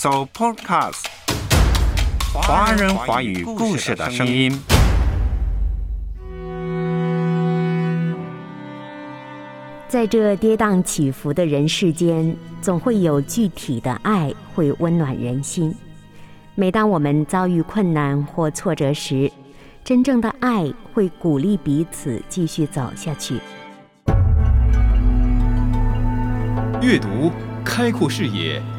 So Podcast，华人华语故事的声音。在这跌宕起伏的人世间，总会有具体的爱会温暖人心。每当我们遭遇困难或挫折时，真正的爱会鼓励彼此继续走下去。阅读，开阔视野，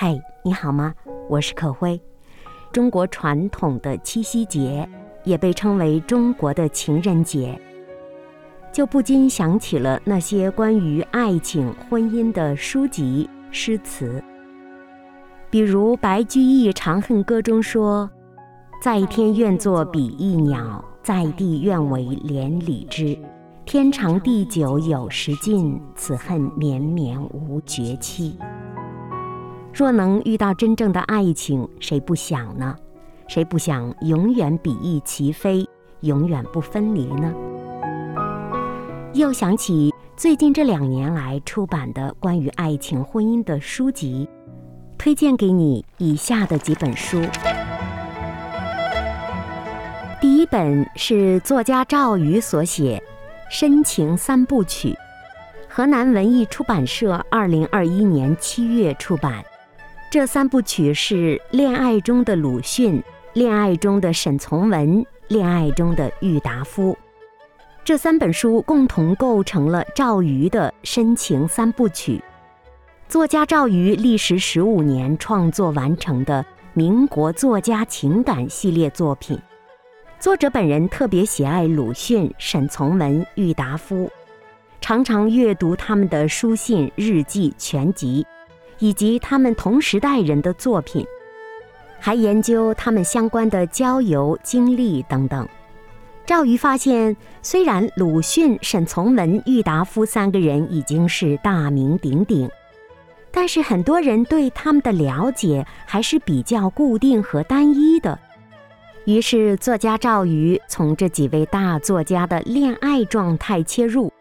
嗨，你好吗？我是可辉。中国传统的七夕节也被称为中国的情人节，就不禁想起了那些关于爱情、婚姻的书籍、诗词。比如白居易《长恨歌》中说：“在天愿作比翼鸟，在地愿为连理枝。天长地久有时尽，此恨绵绵无绝期。”若能遇到真正的爱情，谁不想呢？谁不想永远比翼齐飞，永远不分离呢？又想起最近这两年来出版的关于爱情、婚姻的书籍，推荐给你以下的几本书。第一本是作家赵瑜所写《深情三部曲》，河南文艺出版社二零二一年七月出版。这三部曲是恋爱中的鲁迅、恋爱中的沈从文、恋爱中的郁达夫。这三本书共同构成了赵瑜的深情三部曲。作家赵瑜历时十五年创作完成的民国作家情感系列作品。作者本人特别喜爱鲁迅、沈从文、郁达夫，常常阅读他们的书信、日记、全集。以及他们同时代人的作品，还研究他们相关的交游经历等等。赵瑜发现，虽然鲁迅、沈从文、郁达夫三个人已经是大名鼎鼎，但是很多人对他们的了解还是比较固定和单一的。于是，作家赵瑜从这几位大作家的恋爱状态切入，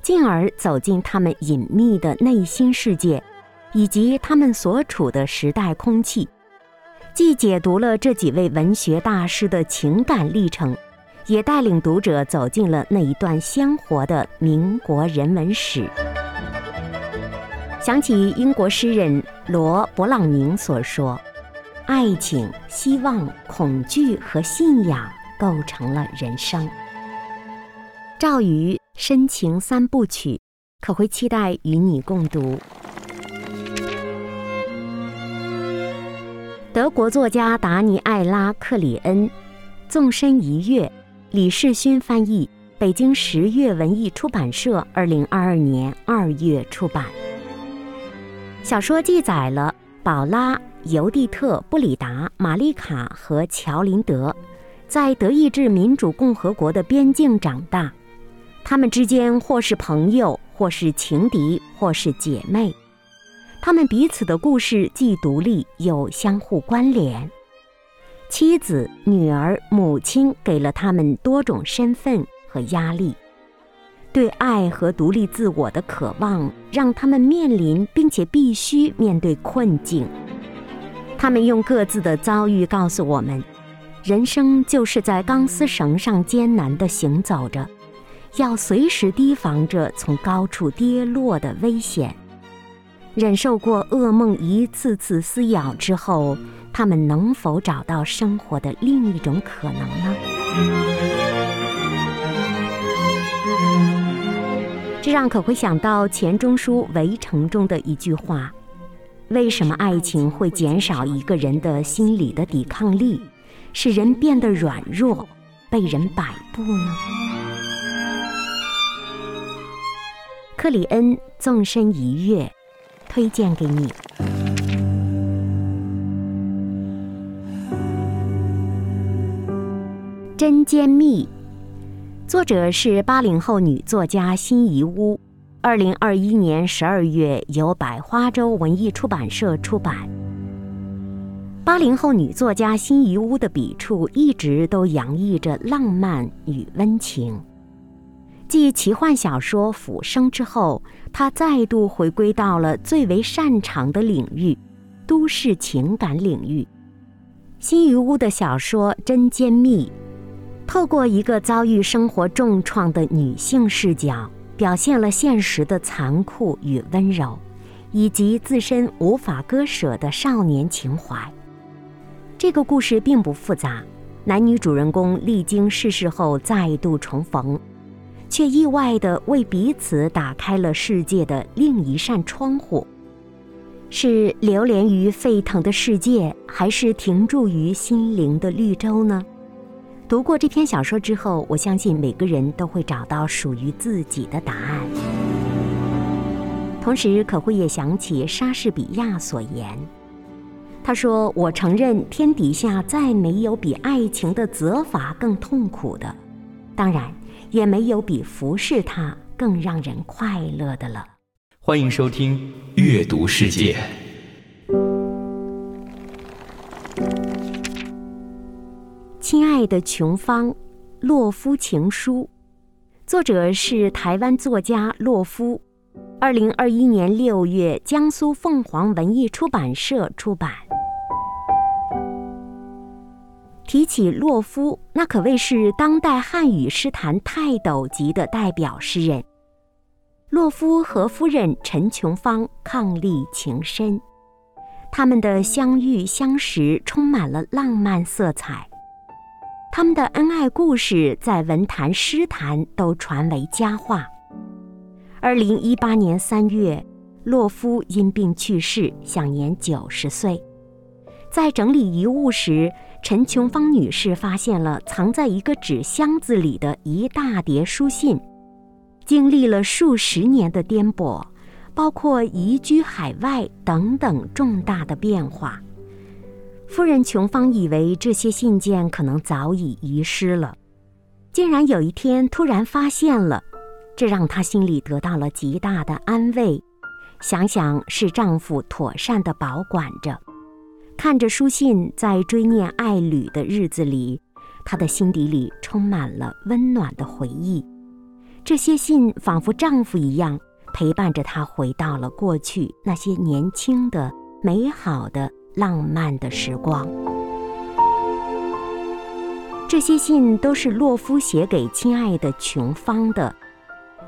进而走进他们隐秘的内心世界。以及他们所处的时代空气，既解读了这几位文学大师的情感历程，也带领读者走进了那一段鲜活的民国人文史。想起英国诗人罗勃朗宁所说：“爱情、希望、恐惧和信仰构成了人生。”赵瑜深情三部曲，可会期待与你共读。德国作家达尼艾拉·克里恩，纵身一跃，李世勋翻译，北京十月文艺出版社二零二二年二月出版。小说记载了宝拉、尤蒂特、布里达、玛丽卡和乔林德在德意志民主共和国的边境长大，他们之间或是朋友，或是情敌，或是姐妹。他们彼此的故事既独立又相互关联，妻子、女儿、母亲给了他们多种身份和压力，对爱和独立自我的渴望让他们面临并且必须面对困境。他们用各自的遭遇告诉我们：人生就是在钢丝绳上艰难地行走着，要随时提防着从高处跌落的危险。忍受过噩梦一次次撕咬之后，他们能否找到生活的另一种可能呢？这让可会想到钱钟书《围城》中的一句话：“为什么爱情会减少一个人的心理的抵抗力，使人变得软弱，被人摆布呢？”克里恩纵身一跃。推荐给你。针尖密作者是八零后女作家辛夷坞二零二一年十二月由百花洲文艺出版社出版。八零后女作家辛夷坞的笔触一直都洋溢着浪漫与温情。继奇幻小说浮生之后她再度回归到了最为擅长的领域——都市情感领域。辛夷坞的小说《真尖蜜》，透过一个遭遇生活重创的女性视角，表现了现实的残酷与温柔，以及自身无法割舍的少年情怀。这个故事并不复杂，男女主人公历经世事后再度重逢，却意外地为彼此打开了世界的另一扇窗户。是流连于沸腾的世界，还是停驻于心灵的绿洲呢？读过这篇小说之后，我相信每个人都会找到属于自己的答案。同时，可会也想起莎士比亚所言。他说：“我承认，天底下再没有比爱情的责罚更痛苦的，当然，也没有比服侍他更让人快乐的了。”欢迎收听《阅读世界》。亲爱的琼芳，《洛夫情书》，作者是台湾作家洛夫，二零二一年六月，江苏凤凰文艺出版社出版。提起洛夫，那可谓是当代汉语诗坛泰斗级的代表诗人。洛夫和夫人陈琼芳伉俪情深，他们的相遇相识充满了浪漫色彩。他们的恩爱故事在文坛诗坛都传为佳话。二零一八年三月，洛夫因病去世，享年九十岁。在整理遗物时，陈琼芳女士发现了藏在一个纸箱子里的一大叠书信，经历了数十年的颠簸，包括移居海外等等重大的变化。夫人琼芳以为这些信件可能早已遗失了，竟然有一天突然发现了，这让她心里得到了极大的安慰。想想是丈夫妥善地保管着。看着书信，在追念爱侣的日子里，她的心底里充满了温暖的回忆。这些信仿佛丈夫一样，陪伴着她回到了过去那些年轻的、美好的、浪漫的时光。这些信都是洛夫写给亲爱的琼芳的，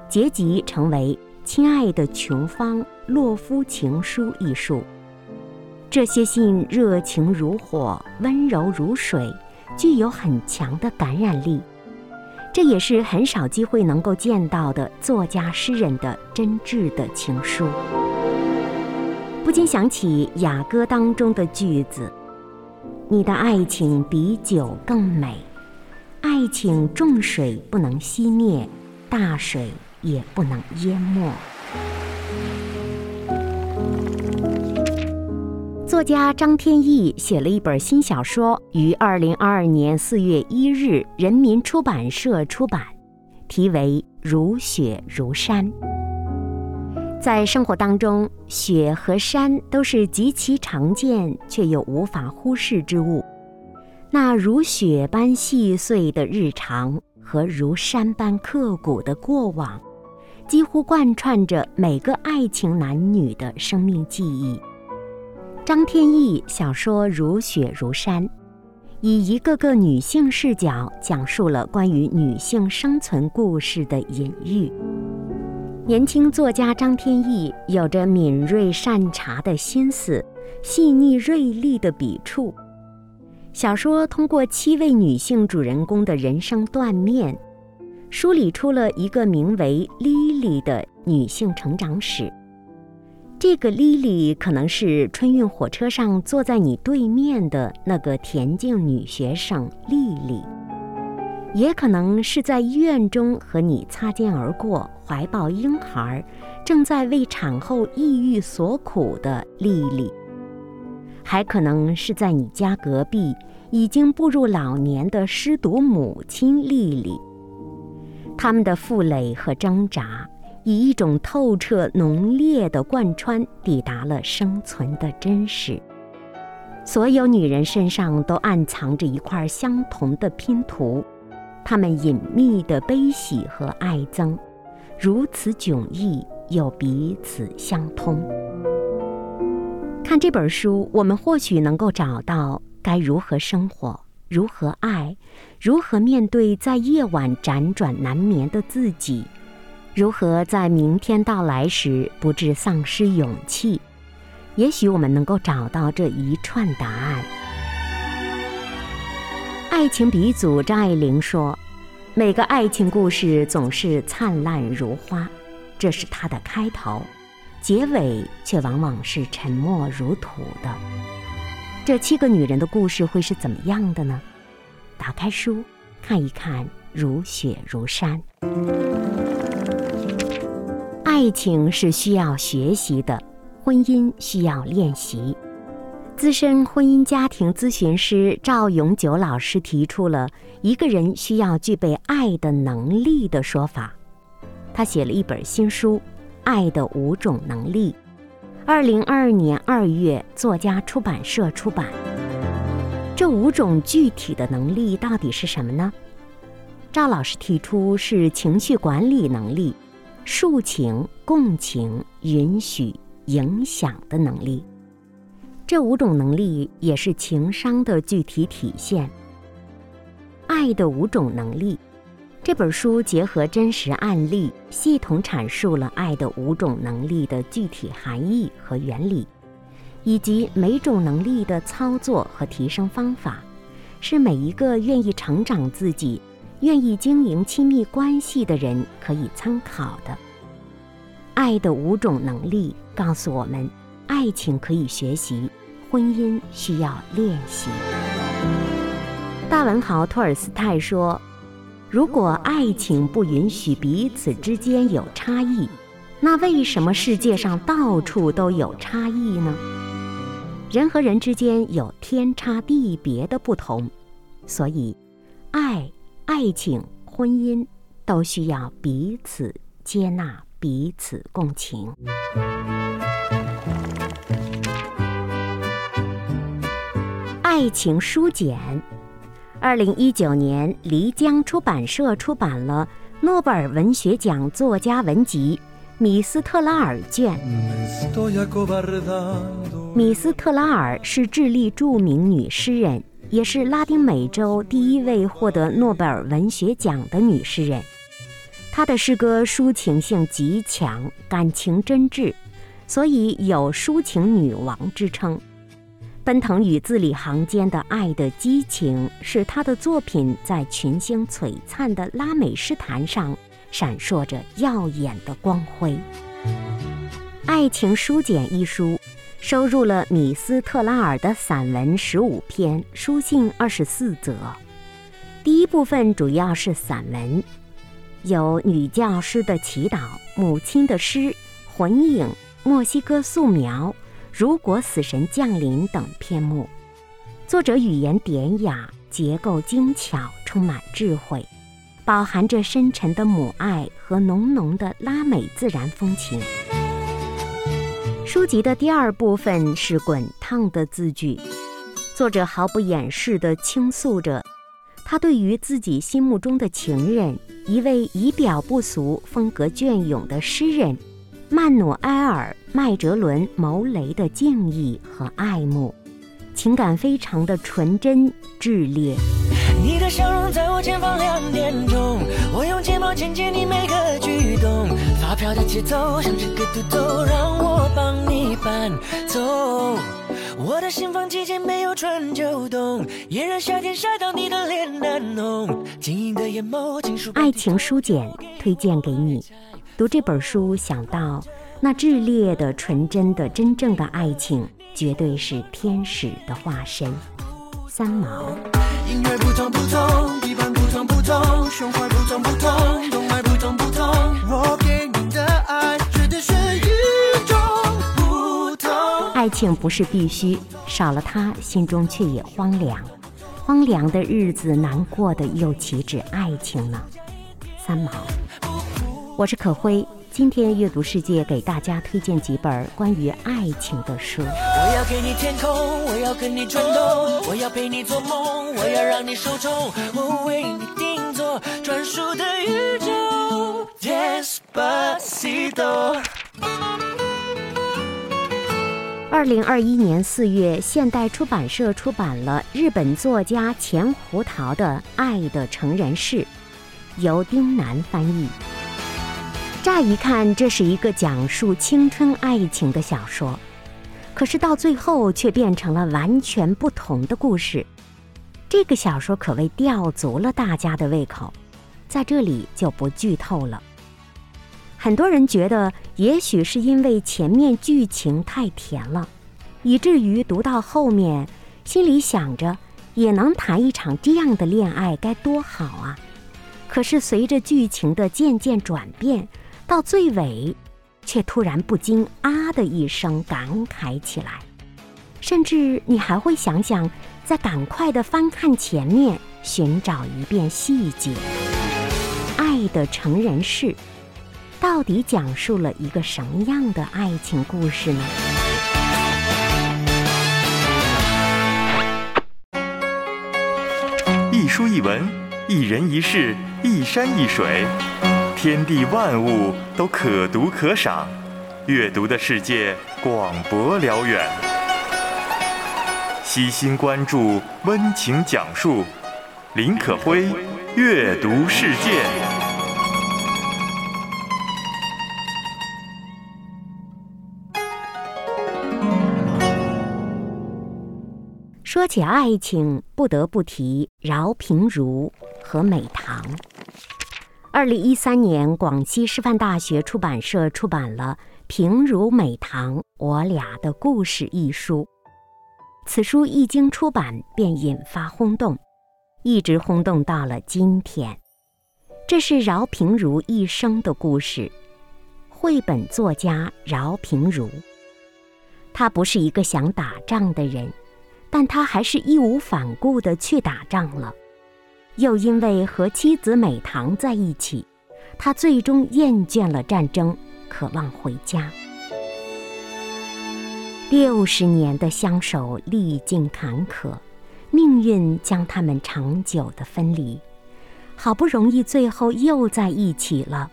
结集成为《亲爱的琼芳·洛夫情书》一书。这些信热情如火，温柔如水，具有很强的感染力。这也是很少机会能够见到的作家诗人的真挚的情书。不禁想起雅歌当中的句子：“你的爱情比酒更美，爱情重水不能熄灭，大水也不能淹没。”作家张天翼写了一本新小说，于二零二二年四月一日人民出版社出版，题为《如雪如山》。在生活当中，雪和山都是极其常见却又无法忽视之物。那如雪般细碎的日常和如山般刻骨的过往，几乎贯穿着每个爱情男女的生命记忆。张天翼小说《如雪如山》，以一个个女性视角讲述了关于女性生存故事的隐喻。年轻作家张天翼有着敏锐善察的心思，细腻锐利的笔触。小说通过七位女性主人公的人生断面，梳理出了一个名为莉莉的女性成长史。这个莉莉可能是春运火车上坐在你对面的那个恬静女学生莉莉，也可能是在医院中和你擦肩而过、怀抱婴孩、正在为产后抑郁所苦的莉莉，还可能是在你家隔壁已经步入老年的失独母亲莉莉。他们的负累和挣扎，以一种透彻浓烈的贯穿，抵达了生存的真实。所有女人身上都暗藏着一块相同的拼图，她们隐秘的悲喜和爱憎，如此迥异又彼此相通。看这本书，我们或许能够找到该如何生活、如何爱、如何面对在夜晚辗转难眠的自己，如何在明天到来时不致丧失勇气。也许我们能够找到这一串答案。爱情鼻祖张爱玲说：“每个爱情故事总是灿烂如花，这是它的开头，结尾却往往是沉默如土的。”这七个女人的故事会是怎么样的呢？打开书，看一看，如雪如山。爱情是需要学习的。婚姻需要练习。资深婚姻家庭咨询师赵永久老师提出了一个人需要具备爱的能力的说法。他写了一本新书《爱的五种能力》，二零二二年二月，作家出版社出版。这五种具体的能力到底是什么呢？赵老师提出是情绪管理能力、抒情、共情、允许。影响的能力，这五种能力也是情商的具体体现。爱的五种能力，这本书结合真实案例，系统阐述了爱的五种能力的具体含义和原理，以及每种能力的操作和提升方法，是每一个愿意成长自己、愿意经营亲密关系的人可以参考的。爱的五种能力告诉我们：爱情可以学习，婚姻需要练习。大文豪托尔斯泰说：“如果爱情不允许彼此之间有差异，那为什么世界上到处都有差异呢？人和人之间有天差地别的不同，所以，爱、爱情、婚姻都需要彼此接纳。”彼此共情。爱情书简，二零一九年漓江出版社出版了诺贝尔文学奖作家文集《米斯特拉尔卷》。米斯特拉尔是智利著名女诗人，也是拉丁美洲第一位获得诺贝尔文学奖的女诗人。她的诗歌抒情性极强，感情真挚，所以有“抒情女王”之称。奔腾于字里行间的爱的激情，使他的作品在群星璀璨的拉美诗坛上闪烁着耀眼的光辉。《爱情书简》一书收入了米斯特拉尔的散文十五篇，书信二十四则。第一部分主要是散文。有女教师的祈祷、母亲的诗、魂影、墨西哥素描、如果死神降临等篇目。作者语言典雅，结构精巧，充满智慧，饱含着深沉的母爱和浓浓的拉美自然风情。书籍的第二部分是滚烫的字句，作者毫不掩饰地倾诉着。他对于自己心目中的情人，一位仪表不俗、风格隽永的诗人曼努埃尔·麦哲伦·牟雷的敬意和爱慕，情感非常的纯真炽烈。你的笑容在我前方两点钟，我用睫毛牵牵你每个举动，发飘的节奏像是个独奏，让我帮你伴奏。我的心房季节没有春秋冬，炎热夏天晒到你的脸难浓。晶莹的眼眸，爱情书简推荐给你。读这本书，想到那炽烈的、纯真的、真正的爱情，绝对是天使的化身。三毛。音乐不同不同，地方不同不同，胸怀不同不同，动脉不同不同。我给你的爱，绝对是与众不同。爱情不是必须，少了它，心中却也荒凉。荒凉的日子难过的又岂止爱情呢？三毛，我是可辉。今天阅读世界给大家推荐几本关于爱情的书。我要给你天空，我要跟你转动，我要陪你做梦，我要让你受宠，我为你定做专属的宇宙。Despacito。二零二一年四月，现代出版社出版了日本作家钱胡桃的《爱的成人式》，由丁楠翻译。乍一看，这是一个讲述青春爱情的小说，可是到最后却变成了完全不同的故事。这个小说可谓吊足了大家的胃口，在这里就不剧透了。很多人觉得，也许是因为前面剧情太甜了，以至于读到后面，心里想着也能谈一场这样的恋爱该多好啊！可是随着剧情的渐渐转变，到最尾，却突然不禁“啊”的一声感慨起来，甚至你还会想想，再赶快的翻看前面，寻找一遍细节。《爱的成人式》。到底讲述了一个什么样的爱情故事呢？一书一文，一人一事，一山一水，天地万物都可读可赏，阅读的世界广博辽远。悉心关注，温情讲述，林可辉，阅读世界。说起爱情，不得不提饶平如和美棠。二零一三年，广西师范大学出版社出版了《平如美棠我俩的故事》一书。此书一经出版，便引发轰动，一直轰动到了今天。这是饶平如一生的故事。绘本作家饶平如，他不是一个想打仗的人。但他还是义无反顾地去打仗了，又因为和妻子美棠在一起，他最终厌倦了战争，渴望回家。六十年的相守历尽坎坷，命运将他们长久的分离，好不容易最后又在一起了，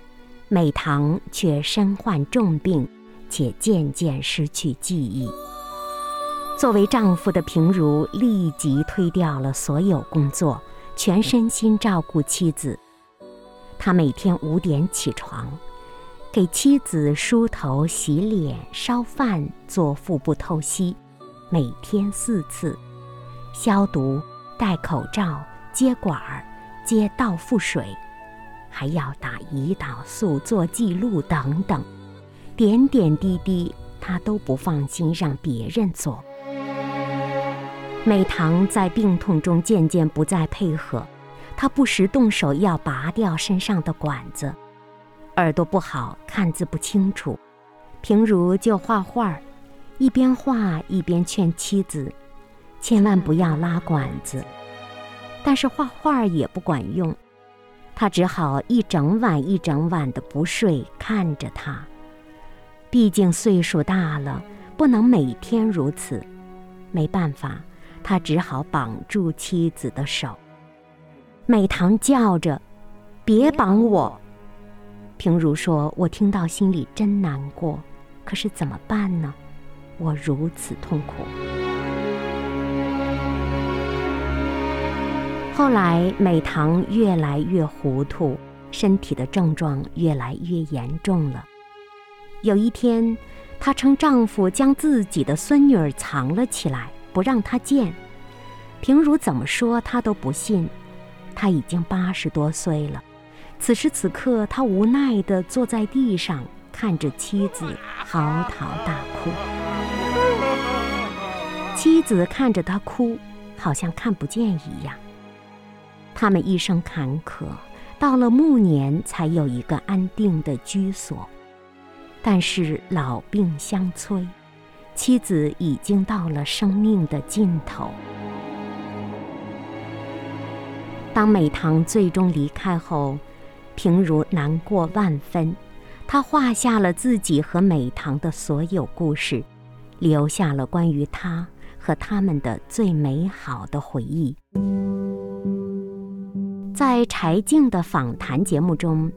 美棠却身患重病，且渐渐失去记忆。作为丈夫的平如立即推掉了所有工作，全身心照顾妻子。他每天五点起床，给妻子梳头、洗脸、烧饭、做腹部透析，每天四次，消毒、戴口罩、接管儿、接倒腹水，还要打胰岛素、做记录等等，点点滴滴他都不放心让别人做。美棠在病痛中渐渐不再配合，她不时动手要拔掉身上的管子，耳朵不好看字不清楚，平如就画画，一边画一边劝妻子，千万不要拉管子。但是画画也不管用，他只好一整晚一整晚的不睡看着他。毕竟岁数大了，不能每天如此，没办法。他只好绑住妻子的手。美棠叫着：“别绑我！”平如说：“我听到心里真难过，可是怎么办呢？我如此痛苦。”后来，美棠越来越糊涂，身体的症状越来越严重了。有一天，她称丈夫将自己的孙女儿藏了起来。不让他见，平如怎么说他都不信。他已经八十多岁了，此时此刻，他无奈地坐在地上，看着妻子嚎啕大哭。妻子看着他哭，好像看不见一样。他们一生坎坷，到了暮年才有一个安定的居所，但是老病相催。妻子已经到了生命的尽头。当美棠最终离开后，平如难过万分。他画下了自己和美棠的所有故事，留下了关于他和他们的最美好的回忆。在柴静的访谈节目中，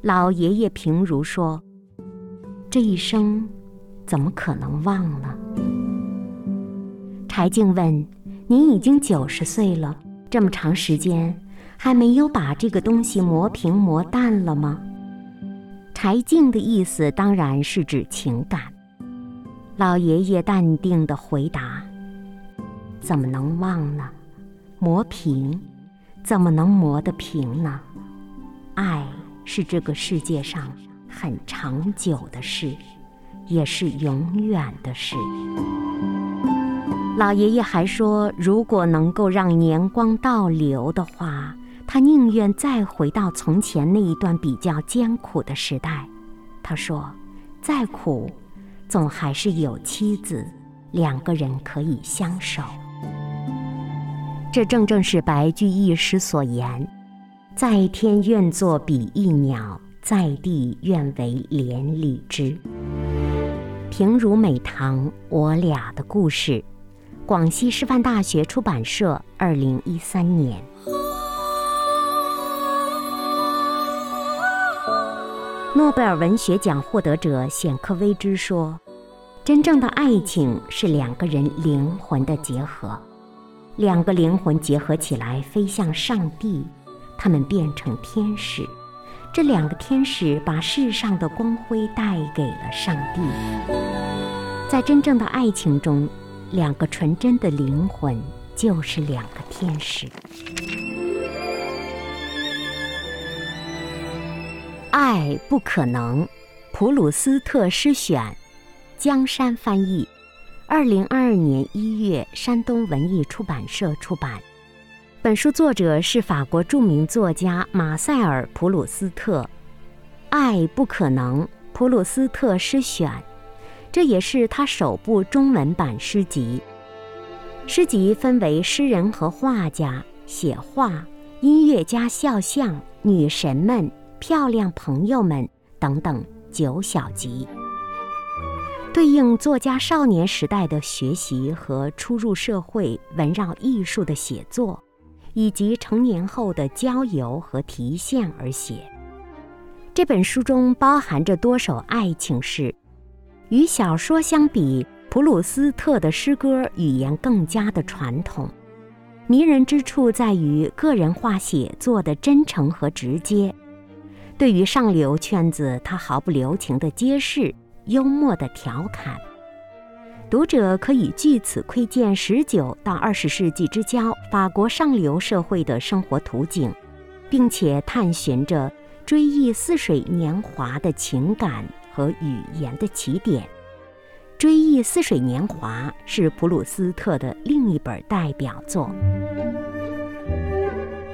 老爷爷平如说：“这一生，怎么可能忘了？”柴静问：“您已经九十岁了，这么长时间，还没有把这个东西磨平磨淡了吗？”柴静的意思当然是指情感。老爷爷淡定地回答：“怎么能忘呢？磨平。”怎么能磨得平呢？爱是这个世界上很长久的事，也是永远的事。老爷爷还说，如果能够让年光倒流的话，他宁愿再回到从前那一段比较艰苦的时代。他说，再苦，总还是有妻子，两个人可以相守。这正正是白居易诗所言：“在天愿作比翼鸟，在地愿为连理枝。”平如美棠，我俩的故事。广西师范大学出版社，二零一三年。诺贝尔文学奖获得者显克微兹说：“真正的爱情是两个人灵魂的结合。”两个灵魂结合起来，飞向上帝，他们变成天使。这两个天使把世上的光辉带给了上帝。在真正的爱情中，两个纯真的灵魂就是两个天使。爱不可能，普鲁斯特诗选，江山翻译。二零二二年一月，山东文艺出版社出版。本书作者是法国著名作家马塞尔·普鲁斯特，《爱不可能》普鲁斯特诗选，这也是他首部中文版诗集。诗集分为诗人和画家、写画、音乐家肖像、女神们、漂亮朋友们等等九小集。对应作家少年时代的学习和初入社会围绕艺术的写作，以及成年后的郊游和提现而写。这本书中包含着多首爱情诗，与小说相比，普鲁斯特的诗歌语言更加的传统，迷人之处在于个人化写作的真诚和直接。对于上流圈子，他毫不留情地揭示。幽默的调侃，读者可以据此窥见十九到二十世纪之交法国上流社会的生活图景，并且探寻着追忆似水年华的情感和语言的起点。《追忆似水年华》是普鲁斯特的另一本代表作。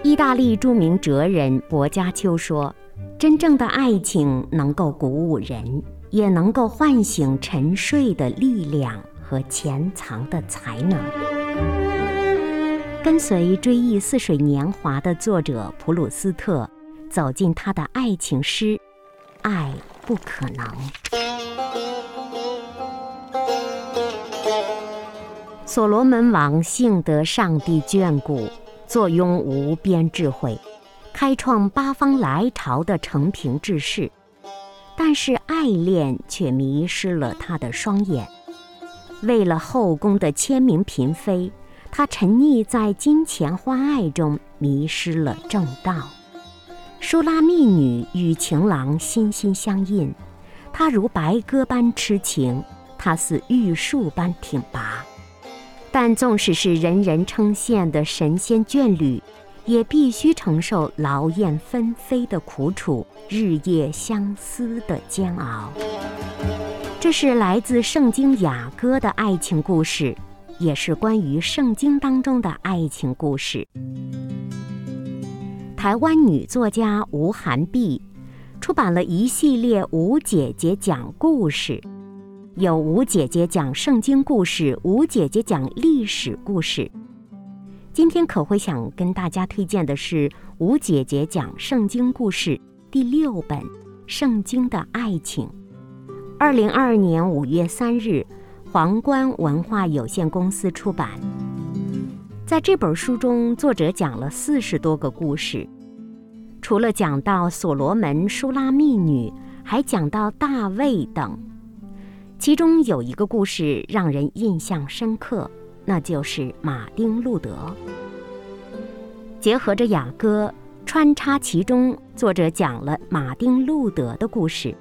意大利著名哲人薄伽丘说：“真正的爱情能够鼓舞人。”也能够唤醒沉睡的力量和潜藏的才能。跟随追忆似水年华的作者普鲁斯特，走进他的爱情诗《爱不可能》。所罗门王幸得上帝眷顾，坐拥无边智慧，开创八方来朝的承平治世。但是爱恋却迷失了他的双眼。为了后宫的千名嫔妃，他沉溺在金钱花爱中，迷失了正道。舒拉密女与情郎心心相印，他如白鸽般痴情，他似玉树般挺拔。但纵使是人人称羡的神仙眷侣。也必须承受劳燕分飞的苦楚，日夜相思的煎熬。这是来自圣经雅歌的爱情故事，也是关于圣经当中的爱情故事。台湾女作家吴涵碧出版了一系列吴姐姐讲故事，有吴姐姐讲圣经故事，吴姐姐讲历史故事。今天可会想跟大家推荐的是吴姐姐讲圣经故事第六本《圣经的爱情》，二零二二年五月三日，皇冠文化有限公司出版。在这本书中，作者讲了四十多个故事，除了讲到所罗门、舒拉密女，还讲到大卫等。其中有一个故事让人印象深刻。那就是马丁·路德，结合着雅歌穿插其中，作者讲了马丁·路德的故事。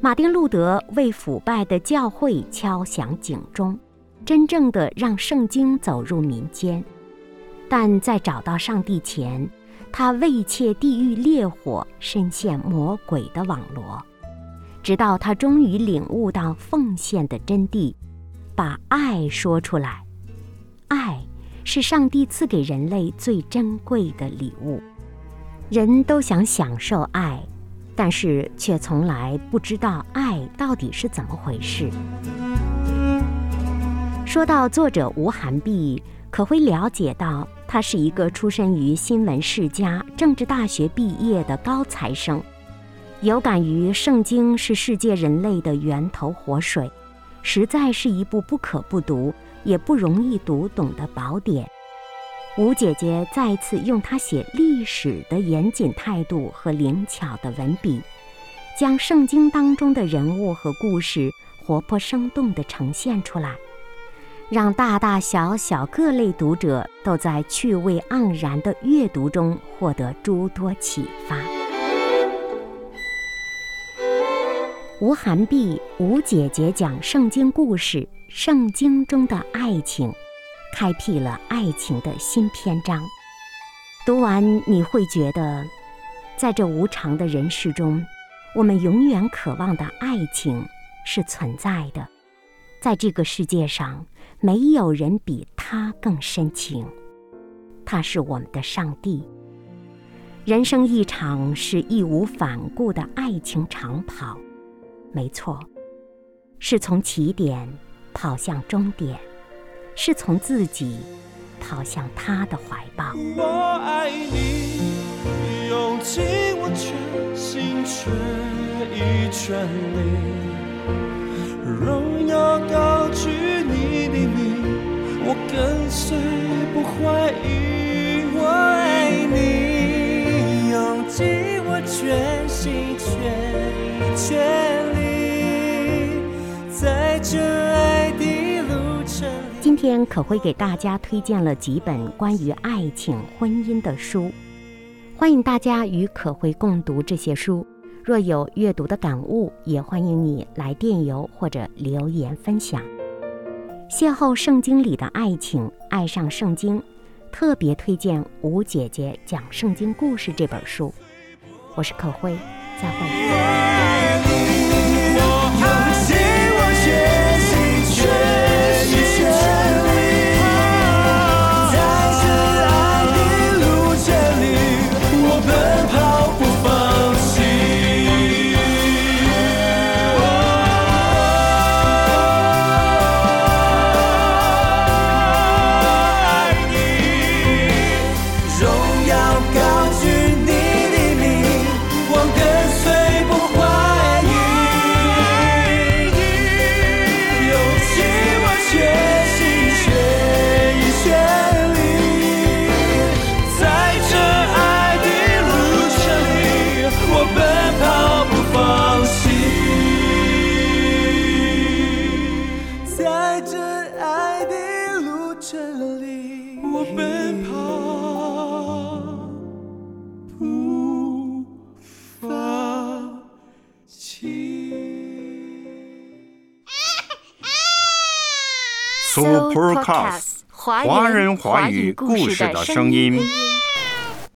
马丁·路德为腐败的教会敲响警钟，真正的让圣经走入民间。但在找到上帝前，他畏怯地狱烈火，深陷魔鬼的网罗，直到他终于领悟到奉献的真谛。把爱说出来，爱是上帝赐给人类最珍贵的礼物。人都想享受爱，但是却从来不知道爱到底是怎么回事。说到作者吴涵碧，可会了解到他是一个出身于新闻世家、政治大学毕业的高材生，有感于圣经是世界人类的源头活水。实在是一部不可不读，也不容易读懂的宝典。吴姐姐再次用她写历史的严谨态度和灵巧的文笔，将圣经当中的人物和故事活泼生动地呈现出来，让大大小小各类读者都在趣味盎然的阅读中获得诸多启发。吴寒碧，吴姐姐讲圣经故事，圣经中的爱情，开辟了爱情的新篇章。读完你会觉得，在这无常的人世中，我们永远渴望的爱情是存在的。在这个世界上，没有人比他更深情。他是我们的上帝。人生一场是义无反顾的爱情长跑。没错，是从起点跑向终点，是从自己跑向他的怀抱。我爱你，用尽我全心全意全力，荣耀高举你的名，我跟随不怀疑。天可会给大家推荐了几本关于爱情、婚姻的书，欢迎大家与可会共读这些书。若有阅读的感悟，也欢迎你来电邮或者留言分享。邂逅圣经里的爱情，爱上圣经，特别推荐吴姐姐讲圣经故事这本书。我是可慧，再会。Supercast，华人华语故事的声音。